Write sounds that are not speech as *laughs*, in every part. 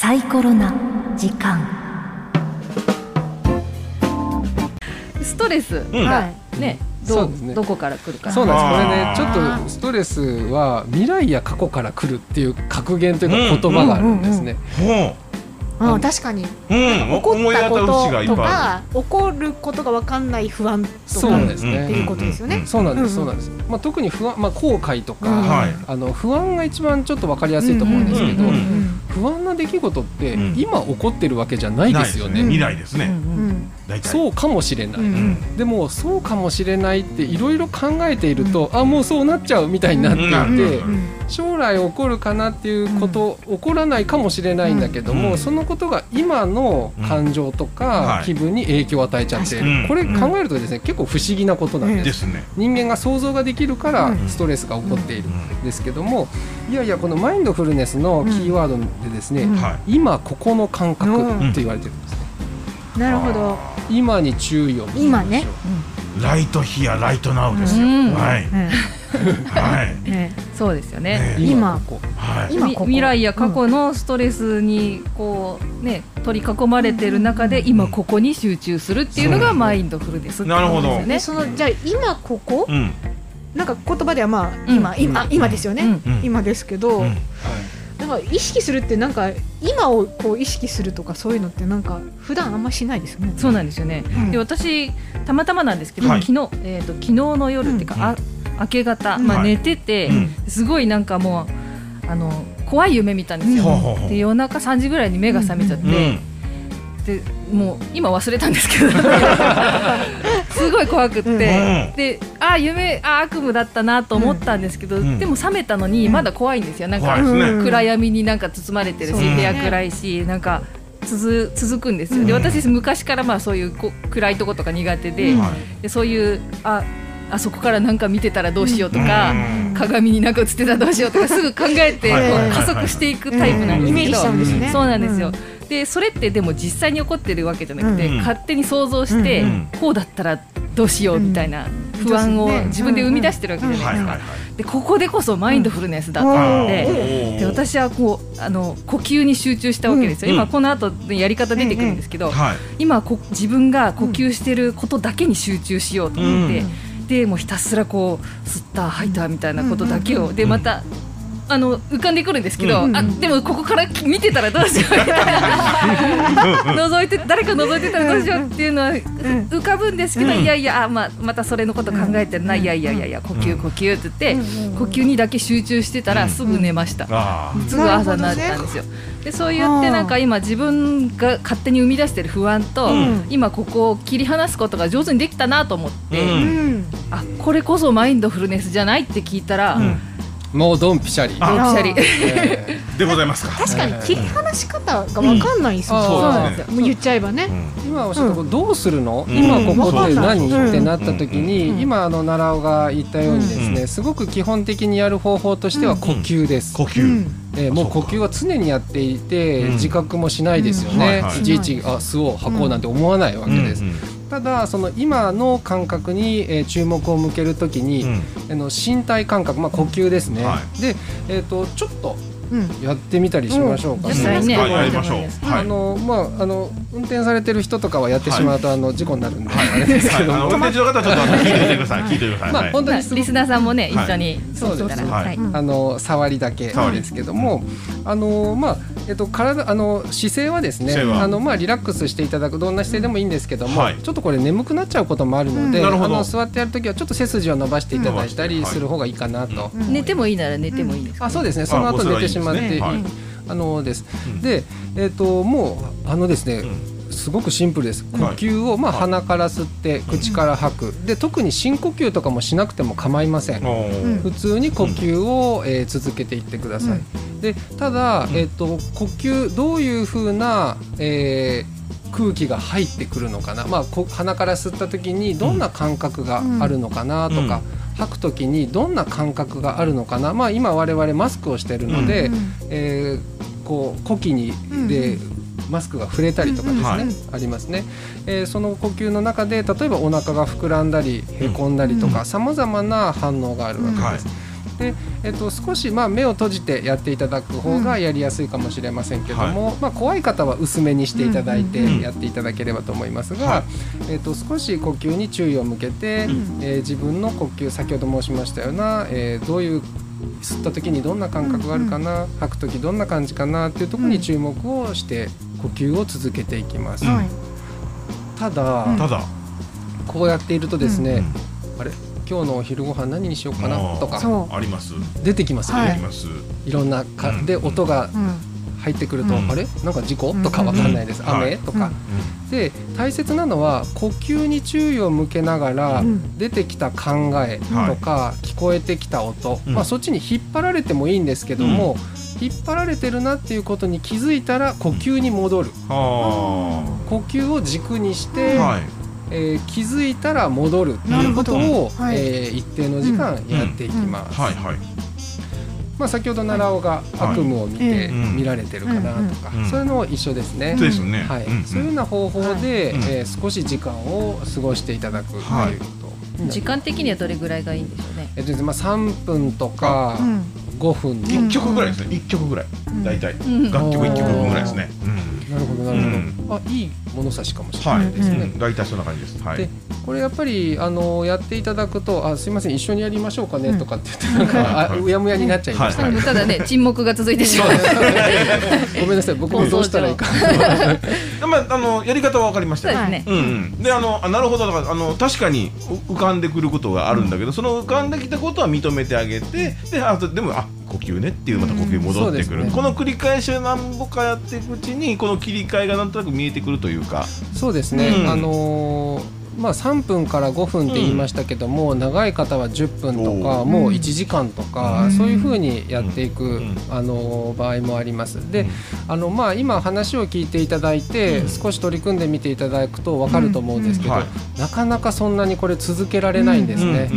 サイコロな時間。ストレス。うん。がね、どうそうですね。どこから来るか。そうなんです。これねちょっとストレスは未来や過去から来るっていう格言というか言葉があるんですね。ほうん、確かにう。うん。起こ思いったこ当たる節がいととか起こることが分かんない不安とそうかっですね。ていうことですよね。そうなんです、うんそうなんです。まあ特に不安、まあ後悔とか。あの不安が一番ちょっとわかりやすいと思うんですけど、うんうんうん不安な出来事ってうん。今起こってるわけじゃないですよね。未来ですね。そうかもしれない。うん。うんでもそうかもしれないっていろいろ考えていると、あもうそうなっちゃうみたいになっていて、うん。うん。将来起こるかなっていうこと、起こらないかもしれないんだけども、うん。そのことが今の感情とうんかはい。気分に影響を与えちゃっている、うん。これ考えるとですね結構不思議なことなんです、ですね。人間が想像ができるからうん。ストレスが起こっているんですけども、いやいやこのマインドフルネスのキーワードでですね、うん。はい。今ここの感覚って言われてるんですね、なるほど。今に注意を今ね。ライトヒアライトナウですよ。うん。はい。うんはい。ねそうですよね。ね今ここはい。今ここみ未来や過去のストレスにこうね取り囲まれてる中で今ここに集中するっていうのがマインドフルですよなるほね。でそのじゃあ今ここうん。なんか言葉ではまあうん今今今ですよねうんうん今ですけどうんなんか意識するってなんか今をこう意識するとかそういうのってなんか普段あんましないですよね。そうなんですよね。うんで私たまたまなんですけど、はい昨日えっ、と昨日の夜っていうか、うんあ明け方、うん。まあはい。寝てて、うん。すごいなんかもうあの怖い夢見たんですよ。で夜中3時ぐらいに目が覚めちゃって、うん。でもう今忘れたんですけど。*laughs* すごい怖くって、うん。であ夢あ悪夢だったなと思ったんですけど、うん。でも覚めたのにまだ怖いんですよ。なんか、ね。うん。暗闇になんか包まれてるし、部屋暗いしなんか続続くんですよ、でうん。私昔からまあそういうこ暗いとことか苦手で,、うん。はい。でそういうああそこからなんか見てたらどうしようとか、うん。鏡になんか映ってたらどうしようとかすぐ考えて加速していくタイプなんですけど、イメージしちゃうん。ですね。そうなんですよ、でそれってでも実際に起こってるわけじゃなくて、うん。勝手に想像して、うん。こうだったらどうしようみたいな不安を自分で生み出してるわけじゃないですか。でここでこそマインドフルネスだと思って、で私はこうあの呼吸に集中したわけですよ、うん。今この後やり方出てくるんですけど、はい。今こ自分が呼吸してることだけに集中しようと思って、でもうひたすらこう吸った吐いたみたいなことだけを、でまたあの浮かんでくるんですけど、うん。あでもここから見てたらどうしようみたいな *laughs* 覗いて誰か覗いてたらどうしようっていうのは浮かぶんですけど、うん。いやいやあ、まあ、またそれのこと考えてるな、いやいやいやいや呼吸呼吸って言って、呼吸にだけ集中してたらすぐ寝ました。あすぐ朝になったんですよ。でそう言ってなんか今自分が勝手に生み出してる不安と、うん。今ここを切り離すことが上手にできたなと思って、あこれこそマインドフルネスじゃないって聞いたら、うんもうドンピシャリ。あ。ドンピシャリ。えでございますか。確かに切り離し方がわかんないですよ。うん。そうなんですよ。もう言っちゃえばね。ー今おっしゃったどうするの、うん。今ここって何、うん。ってなった時に、うん。今あの奈良尾が言ったようにですね、うん。すごく基本的にやる方法としては呼吸です。呼吸。うん。えーもう呼吸は常にやっていて、うん。自覚もしないですよね。いちいちあ吸おう吐こうなんて思わないわけです。うんただその今の感覚に、えー注目を向けるときに、うん。あの身体感覚、まあ、呼吸ですね、はで、えー、とちょっとうん。やってみたりしましょうか、実際ね。はいやりましょう。はい。あのまああの運転されてる人とかはやってしまうと、あの事故になるんで、あれですけはい、ども、あの運転中の方はちょっと *laughs* 聞いてみてください。聞いてください。まあはい。本当にリスナーさんもね、はい。一緒にそうです。したらはい。はい。あの触りだけなんですけども、あのまあえっと体あの姿勢はですね、あのまあリラックスしていただくどんな姿勢でもいいんですけども、はい。ちょっとこれ眠くなっちゃうこともあるので、うん。あの座ってやるときはちょっと背筋を伸ばしていただいたりする方がいいかなと。寝てもいいなら寝てもいいですか、あそうですね。その後寝てしまってあのです、うん。でえっ、ともうあのですね、すごくシンプルです。呼吸を、まあ、鼻から吸って口から吐く。で特に深呼吸とかもしなくても構いません。普通に呼吸を、えー続けていってください、でただ、えっと呼吸どういうふうな、えー空気が入ってくるのかな、まあ、こ鼻から吸った時にどんな感覚があるのかなとか、吐く時にどんな感覚があるのかな、まあ、今我々マスクをしてるので、うん。えーこう呼気にうん。でマスクが触れたりとかですね、うんうんありますね、えーその呼吸の中で例えばお腹が膨らんだりへこんだりとかさまざまな反応があるわけです。で、えっと、少しまあ目を閉じてやっていただく方がやりやすいかもしれませんけども、まあ、怖い方は薄めにしていただいてうん。やっていただければと思いますが、はえっと、少し呼吸に注意を向けて、えー自分の呼吸先ほど申しましたような、えーどういう吸った時にどんな感覚があるかな、吐く時どんな感じかなっていうところに注目をして呼吸を続けていきます。うんはい。ただ、ただ。こうやっているとですね、うん。あれ今日のお昼ご飯何にしようかなとかそう。あります。出てきますよね、はい。あります。い、ろんなかうん。で音がうん。入ってくると、うん。あれ？なんか事故？とかわかんないです、うん。はい。雨とか、で大切なのは呼吸に注意を向けながら、うん。出てきた考えとか、聞こえてきた音、うん。まあ、そっちに引っ張られてもいいんですけども、引っ張られてるなっていうことに気づいたら呼吸に戻る。は呼吸を軸にして、あはい。えー気づいたら戻るっていうことを、はい。えー一定の時間やっていきます。まあ、先ほど奈良尾が悪夢を見て、うん見られてるかなとか、うんそういうのも一緒ですね。そうですよね。はい。うんそういうような方法で、はい。えー少し時間を過ごしていただくということ。時間的にはどれぐらいがいいんでしょうね。えっとですねまあ、3分とかうん5分うん一曲ぐらいですね。一曲ぐらい。うん。大体。ん。楽曲一曲分ぐらいですねなるほどなるほど、うん。あいい物差しかもしれはいないですね。うん。大体そんな感じです。はい。でこれやっぱりあのやっていただくと「あすいません一緒にやりましょうかね」とかって言ってなんか、あうやむやになっちゃいました、はい。ただね *laughs* 沈黙が続いてしまう。ごめんなさい。僕もどうしたらいいか。まあ *laughs* あのやり方は分かりましたね。うん。うん、であのあなるほど。だからあの確かにう浮かんでくることがあるんだけど、その浮かんできたことは認めてあげてであとでもあ呼吸ねっていうまた呼吸戻ってくる、ね。この繰り返しを何歩かやっていくうちにこの切り替えがなんとなく見えてくるというか。そうですね、うん。あのーまあ、3分から5分って言いましたけども、長い方は10分とかもう1時間とか、うん。そういうふうにやっていく、うん。あのー場合もあります。で、うん。あのまあ、今話を聞いていただいて、うん。少し取り組んでみていただくと分かると思うんですけど、はい。なかなかそんなにこれ続けられないんですね。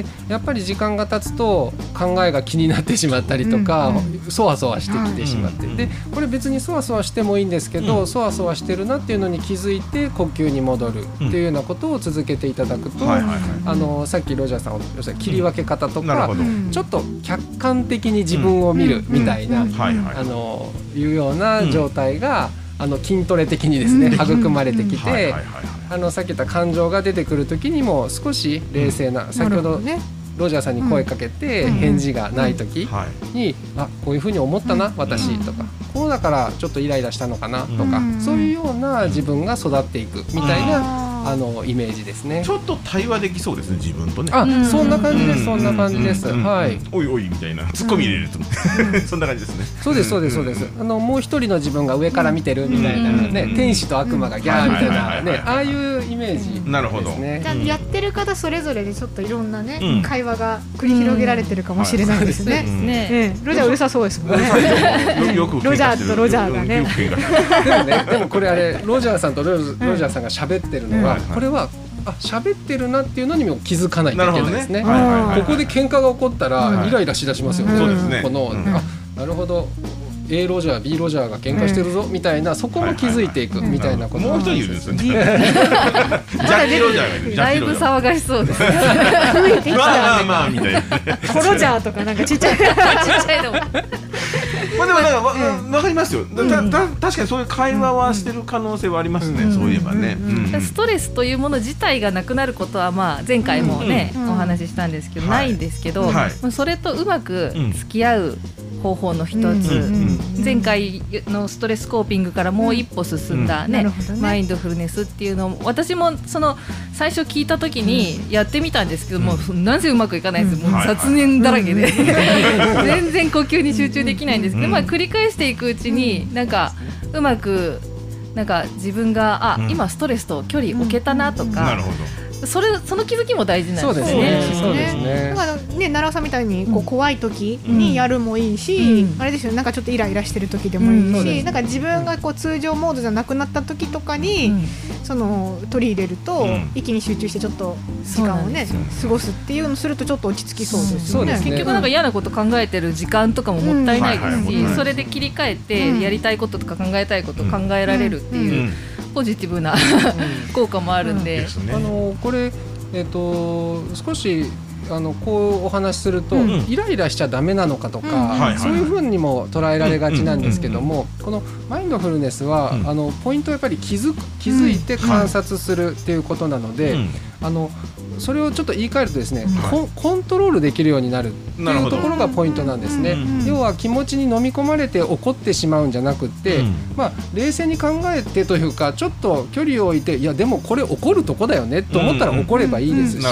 うんうんでやっぱり時間が経つと考えが気になってしまったりとか、うんそわそわしてきてしまって、うんでこれ別にそわそわしてもいいんですけど、うん。そわそわしてるなっていうのに気づいて呼吸に戻るっていうようなことを続けていただくと、はいはいはい。あのさっきロジャーさんおっしゃった切り分け方とか、うん。ちょっと客観的に自分を見るみたいな、うん。はいはい。あのいうような状態が、あの筋トレ的にですね、うん。育まれてきて、はいはいはいあのさっき言った感情が出てくる時にも少し冷静な、先ほどね。ロジャーさんに声かけてうん。返事がない時はい。に、あこういうふうに思ったな、うん。私とか、こうだからちょっとイライラしたのかなとか、うん。そういうような自分が育っていくみたいな、あのイメージですね。ち。ょっと対話できそうですね自分とね。あ、うん。そんな感じです、うん。そんな感じです。うん。はい。おいおいみたいな。ツッコミ入れると、そんな感じですね。そうですそうですそうです。あのもう一人の自分が上から見てるみたいなね、うん。天使と悪魔がギャーみたいうんなね、ああいうイメージなるほど。ですねじ。ゃあやってる方それぞれでちょっといろんなね、うん。会話が繰り広げられてるかもしれないですね。うん。ね。ええ。ロジャーうるさそうですもんね。ロジャーとロジャーがね。でもね、*laughs* でもこれあれロジャーさんとロジロジャーさんが喋ってるのは、うん。はい。はいこれはあ喋ってるなっていうのにも気づかないといけないですね。はいはいはいはい。ここで喧嘩が起こったはいらイライラしだしますよね。この、うん。あなるほど A ロジャー B ロジャーが喧嘩してるぞみたいなそこも気づいていくみたいなこと。もう一人いるんですよね *laughs* ジャッキー・ロジャーがだいぶ騒がしそうですまあまたあまあみたいな。コロジャーとかなんかちっちゃい。ちっちゃいのもまあでもなんかわわかりますよ。だたた確かにそういう会話はしてる可能性はありますねうん。そういえばね。うん。うん。ストレスというもの自体がなくなることはまあ前回もね、うん。お話ししたんですけど、はい。ないんですけど、それとうまく付き合う方法の一つ、前回のストレスコーピングからもう一歩進んだね,、ね。マインドフルネスっていうのを私もその最初聞いた時にやってみたんですけども、なぜうまくいかないんです、うん。もう雑念だらけで、*laughs* 全然呼吸に集中できないんですけど、うん。まあ、繰り返していくうちになんかうまくなんか自分があ、うん。今ストレスと距離置けたなとか、なるほどそれその気づきも大事なんですよね。そうですね。そうですね。だからね奈良さんみたいにこう怖い時にやるもいいし、うん。あれですよなんかちょっとイライラしてる時でもいいし、なんか自分がこう通常モードじゃなくなった時とかに、うん。その取り入れると、うん。息に集中してちょっと時間をね過ごすっていうのをするとちょっと落ち着きそうですよね。そうですね。結局なんか嫌なこと考えてる時間とかももったいないですし、それで切り替えうん。てやりたいこととか考えたいことを考えられるってういうんポジティブな *laughs* 効果もあるんで。で、すね。あのこれ、えっと少しあのこうお話しすると、うん。イライラしちゃダメなのかとか、うん。はいはいそういうふうにも捉えられがちなんですけども、このマインドフルネスは、うん。あのポイントはやっぱり気づく気づいて観察するっていうことなので、うん。あのそれをちょっと言い換えるとですね、うん。コントロールできるようになるっていうところがポイントなんですね。うん。要は気持ちに飲み込まれて怒ってしまうんじゃなくって、うん。まあ、冷静に考えてというかちょっと距離を置いていやでもこれ怒るとこだよねと思ったら怒ればいいですし、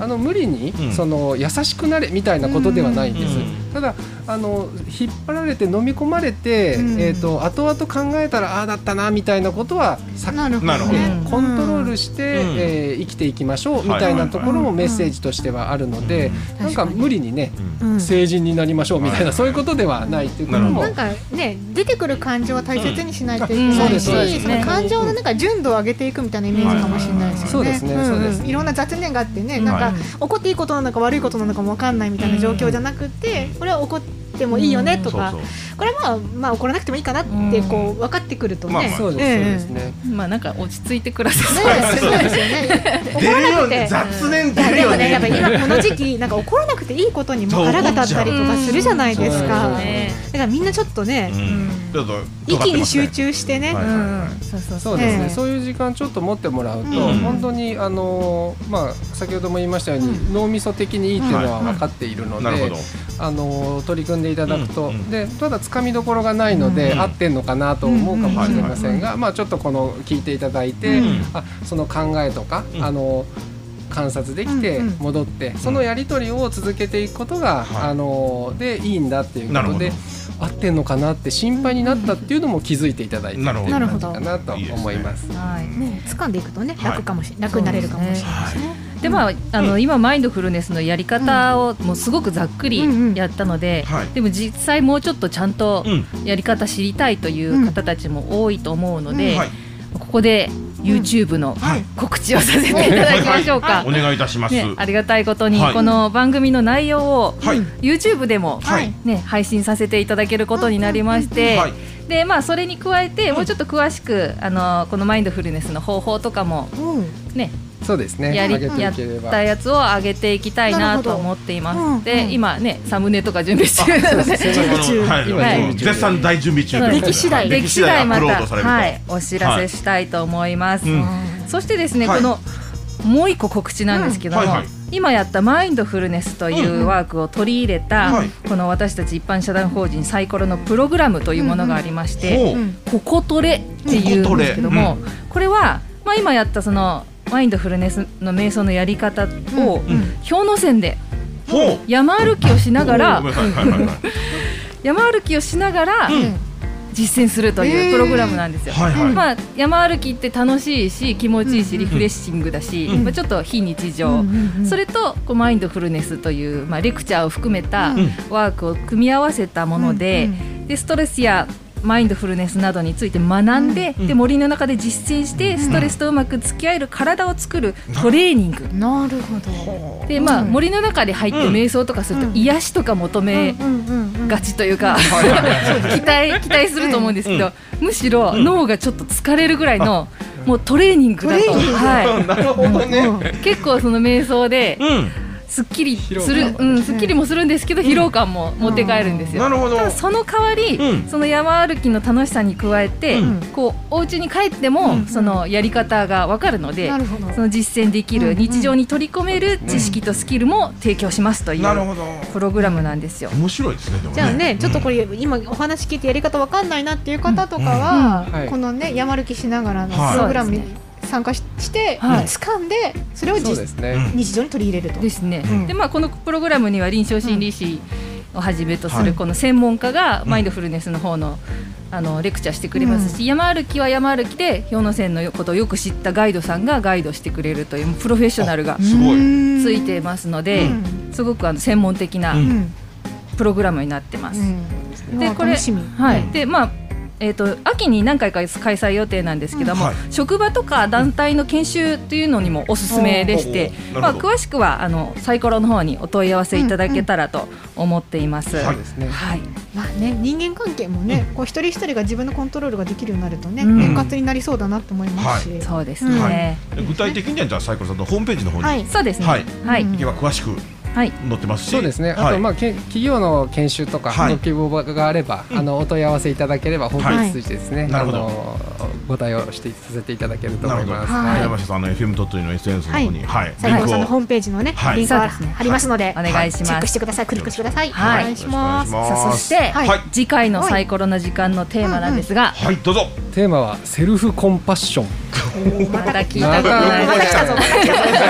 あの無理に、うんその優しくなれみたいなことではないんです。うんただあの引っ張られて飲み込まれて、うん。えー、と後々考えたらああだったなみたいなことはさなるほどね。コントロールして、うん。えー生きていきましょうみたいなところもメッセージとしてはあるので、うん。なんか無理にね成人になりましょうみたいな、はい。そういうことではないっていうこともなんかね出てくる感情は大切にしないといけうん。ないし、その感情のなんか純度を上げていくみたいなイメージかもしれないですよね。そうですねんん。そうです。いろんな雑念があってね、んなんかはい。怒っていいことなのか悪いことなのかもわかんないみたいな状況じゃなくて、これは怒ってもいいよねとか。これはまあまあ怒らなくてもいいかなってこう分かってくるとね。まあまあそうです、ええそうですね。まあなんか落ち着いて暮らせそうね。そうですよね。怒出らなくて。雑念いやでもね、出るよねやっぱ今この時期なんか怒らなくていいことにも腹が立ったりとかするじゃないですか。だからみんなちょっとね、うん。ちょっと一気に集中してね。そうそうそうですね、え。えそういう時間ちょっと持ってもらうと、うん。本当にあのまあ先ほども言いましたように、脳みそ的にいいっていうのは分かっているので、なるほど。あの取り組んでいただくと、うんうんでただつかみどころがないので、うん。合ってんのかなと思うかもしれませんが、うんまあちょっとこの聞いていただいて、うん。あその考えとか、うん。あの観察できてうんうん。戻って、そのやり取りを続けていくことが、はい。あのでいいんだっていうことで合ってんのかなって心配になったっていうのも気づいていただいてなるほど。かなと思います。はい。ね、掴んでいくとね、はい。楽かもし、楽になれるかもしれないですね。でまああの今マインドフルネスのやり方をもうすごくざっくりやったので、はい。でも実際もうちょっとちゃんとうん。やり方知りたいという方たちも多いと思うので、はい。ここで YouTube のはい。告知をさせていただきましょうか。お。願いいたします。ね、ありがたいことに、はい。この番組の内容をはい。YouTube でも、はい。ね、配信させていただけることになりまして、はい。でまあ、それに加えてもうちょっと詳しくあのこのマインドフルネスの方法とかも、うん、ね、そうですね。やりやったやつを上げていきたいなと思っています。うん。で、うん。今ねサムネとか準備中なので。準備中。はい。今準もう絶賛大準備中出来次第出来次第また。はい。お知らせしたいと思います。うん。そしてですね、はい。このもう一個告知なんですけども、うん。はいはい。今やったマインドフルネスというワークを取り入れた、はい。この私たち一般社団法人サイコロのプログラムというものがありまして、ほううん。ココトレっていうんですけども、これは、まあ、今やったそのマインドフルネスの瞑想のやり方を、うん。氷ノ山で山歩きをしながら *laughs* 山歩きをしながらうん。実践するというプログラムなんですよ。まあ、山歩きって楽しいし気持ちいいしうんリフレッシングだし、うんまあ、ちょっと非日常、それとこうマインドフルネスという、まあ、レクチャーを含めたうん。ワークを組み合わせたもので,、うん。でストレスやマインドフルネスなどについて学んで,、うんで森の中で実践してストレスとうまく付き合える体を作るトレーニング。なるほど。でまあ、うん。森の中で入ってうん瞑想とかするとうん。癒しとか求めがちというか、*laughs* 期待期待すると思うんですけど、うん。むしろうん。脳がちょっと疲れるぐらいの、もうトレーニングだと、は *laughs* なるほどね。い、結構その瞑想でうんすっきりす疲るうん、すっきりもするんですけど、疲労感も持って帰るんですよ。なるほど。ただその代わり、うん。その山歩きの楽しさに加えて、うん。こうお家に帰っても、うん。そのやり方がわかるので。その実践できる、うん日常に取り込める知識とスキルも提供しますというなるほど。プログラムなんですよ。面白いですねじゃあね、ちょっとこれれ今お話聞いてやり方わかんないなっていう方とかは、うん。はい。このね山歩きしながらのはい。プログラムに参加しして、はい。掴んでそれを実そうですね。うん。日常に取り入れると。ですね、うん。でまあ、このプログラムには臨床心理士をはじめとすはいるこの専門家がマインドフルネスの方のあのレクチャーしてくれますし、山歩きは山歩きで氷ノ山のことをよく知ったガイドさんがガイドしてくれるというプロフェッショナルがついてますので、うん。すごくあの専門的なううん。んプログラムになってます。うん。でこれ。はい、うん。でまあえー、と秋に何回か開催予定なんですけども、はい。職場とか団体の研修というのにもおすすめでして、まあ、おーなるほど。詳しくはあのサイコロの方にお問い合わせいただけたらと思っています。んそうですね。はい。まあね人間関係もね、こう一人一人が自分のコントロールができるようになるとね、うん。円滑になりそうだなと思いますし。そうですうん。ね。具体的にはじゃあサイコロさんのホームページの方に。はい。そうですね。はい。はい。詳しくはい載ってますし。そうですね。あはい。とまあけ企業の研修とかはい。ご希望があれば、あのお問い合わせいただければホームページ通じてですね、あなるほど。のご対応してさせていただけると。思います。はい。山下さんあの FM 鳥取の SNS の方にはい。斉藤さんのホームページのね、はい。リンクはそうですね貼りますので、お願いします。チェックしてください。クリックしてください。はい。お願いします。さあそして、はい。はい。次回のサイコロな時間のテーマなんですが、はいどうぞ。テーマはセルフコンパッション。*laughs* また聞いた。ことまない。また来たぞ。*laughs*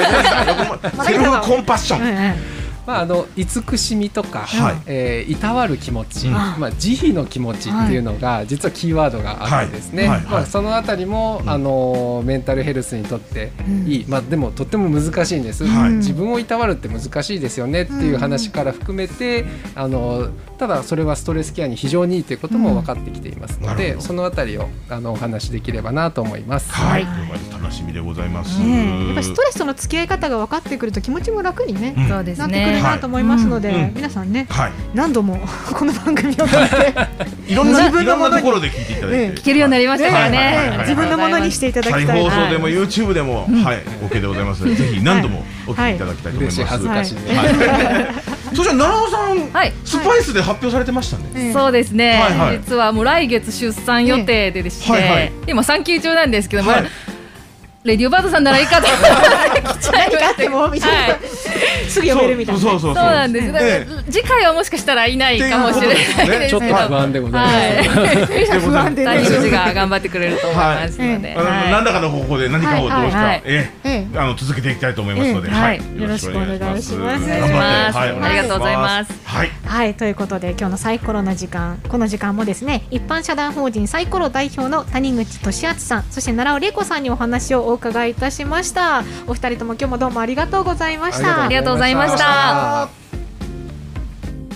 セルフコンパッション。うんうんまああの慈しみとか、はい。えーいたわる気持ち、うん。まあ慈悲の気持ちっていうのが実はキーワードがあってですね、はい。はい。はい。まあそのあたりも、あのメンタルヘルスにとっていい、まあでもとっても難しいんです。はい。自分をいたわるって難しいですよねっていう話から含めて、あのただそれはストレスケアに非常にいいということも分かってきていますので、そのあたりをあのお話しできればなと思います。はい。はい。楽しみでございます。ねえ。やっぱりストレスとの付き合い方が分かってくると気持ちも楽にね、うん。そうですなってくるね。なと思いますので、皆さんねはい。何度もこの番組を聞いて、いろんな自分のものにところで聞いていただいねて。聞けるようになりましたからね。はい自分のものにしていただ再きたい放送でも YouTube でもはい OK でございますぜひ何度もお聞きいただきたいと思います。恥ずかしいね。そして奈良さんはい。スパイスで発表されてましたね。ええそうですね、実はもう来月出産予定ででして、はいはい今産休中なんですけども、はいレディオバードさんならいいかと。来ちゃいま何かってもみたいな、はい。すぐ読めるみたいな。そうそうそうそう。なんです、だからえ次回はもしかしたらいないかもしれないですけど、っていうちょっと不安でございます。はい。不安でね。谷口が頑張ってくれると思い。ます。ので、はい。何らかの方法で何かをどうしはいはいかええ。えあの続けていきたいと思いますので。ええ。はい。はい。よろしくお願いします。よろしくお願いします。頑張ってはいありがとうございます。はいはいということで今日のサイコロの時間この時間もですね一般社団法人サイコロ代表の谷口俊敦さんそして奈良尾玲子さんにお話をお伺いいたしました。お二人とも今日もどうもありがとうございました。ありがとうございました。